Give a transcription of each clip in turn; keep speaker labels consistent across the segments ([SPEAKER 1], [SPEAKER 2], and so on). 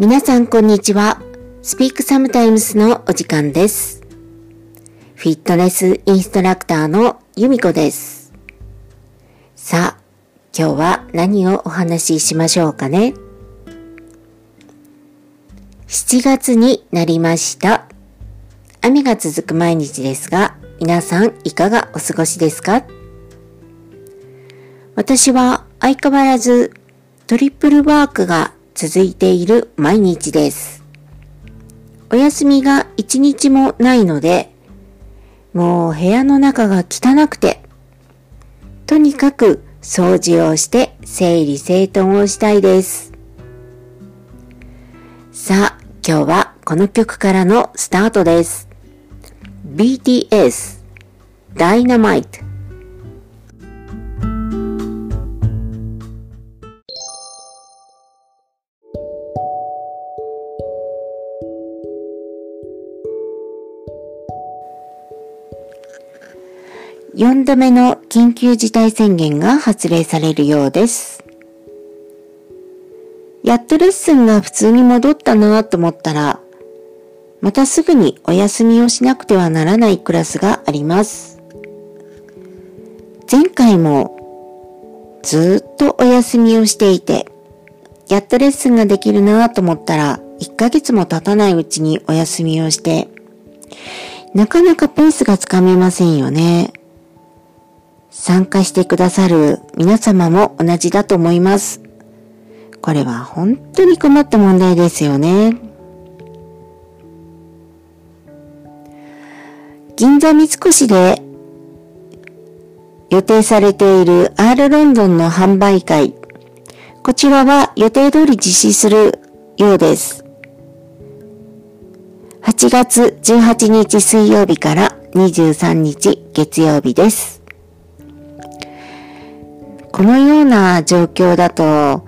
[SPEAKER 1] 皆さんこんにちは。Speak Sometimes のお時間です。フィットネスインストラクターの由美子です。さあ、今日は何をお話ししましょうかね。7月になりました。雨が続く毎日ですが、皆さんいかがお過ごしですか？私は相変わらずトリプルワークが続いている毎日です。お休みが一日もないので、もう部屋の中が汚くて、とにかく掃除をして整理整頓をしたいです。さあ、今日はこの曲からのスタートです。BTS Dynamite 4度目の緊急事態宣言が発令されるようです。やっとレッスンが普通に戻ったなと思ったら、またすぐにお休みをしなくてはならないクラスがあります。前回もずっとお休みをしていて、やっとレッスンができるなと思ったら、1ヶ月も経たないうちにお休みをして、なかなかペースがつかめませんよね。参加してくださる皆様も同じだと思います。これは本当に困った問題ですよね。銀座三越で予定されている R ロンドンの販売会。こちらは予定通り実施するようです。8月18日水曜日から23日月曜日です。このような状況だと、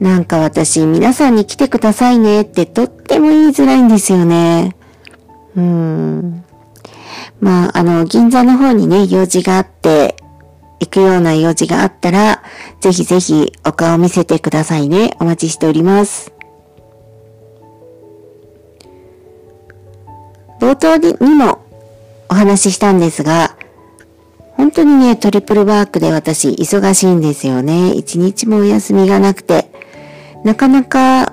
[SPEAKER 1] なんか私皆さんに来てくださいねってとっても言いづらいんですよね。うん。まあ、あの、銀座の方にね、用事があって、行くような用事があったら、ぜひぜひお顔見せてくださいね。お待ちしております。冒頭にもお話ししたんですが、当にね、トリプルワークで私忙しいんですよね。一日もお休みがなくて、なかなか、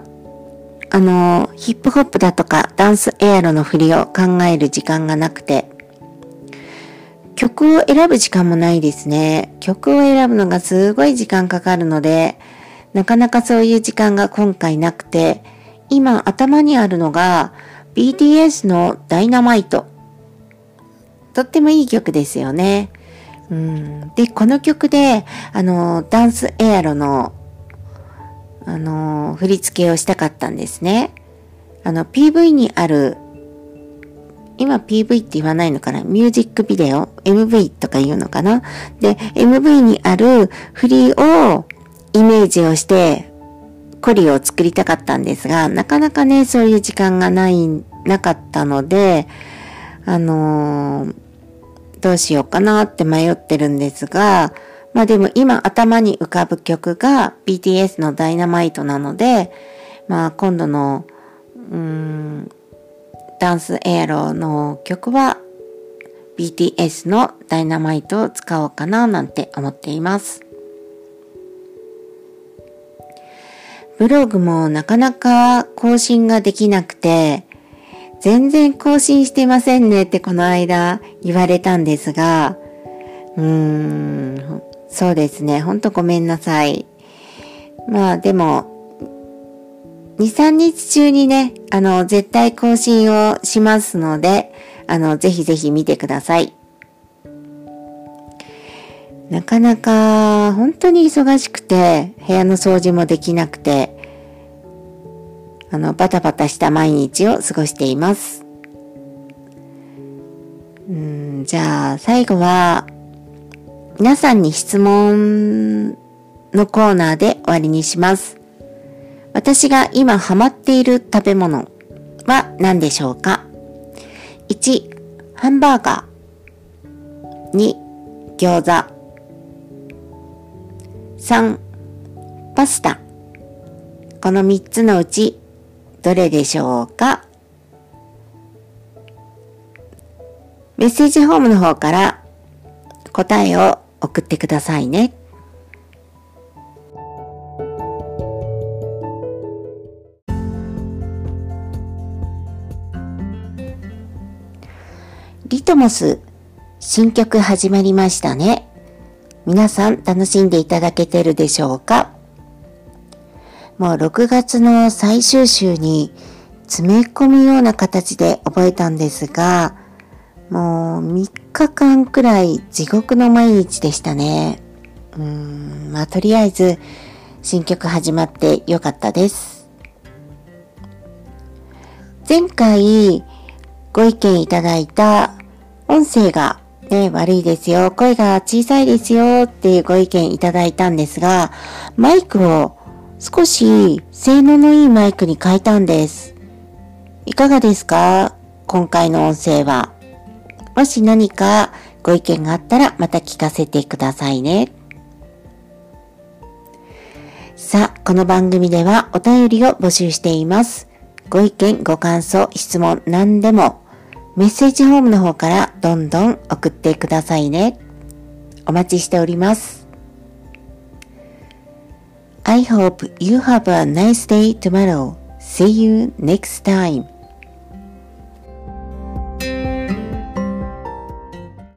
[SPEAKER 1] あの、ヒップホップだとかダンスエアロの振りを考える時間がなくて、曲を選ぶ時間もないですね。曲を選ぶのがすごい時間かかるので、なかなかそういう時間が今回なくて、今頭にあるのが BTS のダイナマイト。とってもいい曲ですよね。うん、で、この曲で、あの、ダンスエアロの、あの、振り付けをしたかったんですね。あの、PV にある、今 PV って言わないのかな？ミュージックビデオ ?MV とか言うのかな？で、MV にある振りをイメージをして、コリを作りたかったんですが、なかなかね、そういう時間がない、なかったので、あのーどうしようかなって迷ってるんですが、まあでも今頭に浮かぶ曲が BTS のダイナマイトなので、まあ今度の、うん、ダンスエアロの曲は BTS のダイナマイトを使おうかななんて思っています。ブログもなかなか更新ができなくて、全然更新してませんねってこの間言われたんですが、うーん、そうですね。ほんとごめんなさい。まあでも、2、3日中にね、あの、絶対更新をしますので、あの、ぜひぜひ見てください。なかなか、本当に忙しくて、部屋の掃除もできなくて、あの、バタバタした毎日を過ごしています。うん、じゃあ、最後は、皆さんに質問のコーナーで終わりにします。私が今ハマっている食べ物は何でしょうか ?1、ハンバーガー。2、餃子。3、パスタ。この3つのうち、どれでしょうか？メッセージホームの方から答えを送ってくださいね。リトモス新曲始まりましたね。皆さん楽しんでいただけてるでしょうか？もう6月の最終週に詰め込むような形で覚えたんですが、もう3日間くらい地獄の毎日でしたね。うーん、まあとりあえず新曲始まってよかったです。前回ご意見いただいた音声がね、悪いですよ、声が小さいですよっていうご意見いただいたんですが、マイクを少し性能のいいマイクに変えたんです。いかがですか？今回の音声は。もし何かご意見があったらまた聞かせてくださいね。さあ、この番組ではお便りを募集しています。ご意見、ご感想、質問、何でもメッセージホームの方からどんどん送ってくださいね。お待ちしております。I hope you have a nice day tomorrow. See you next time.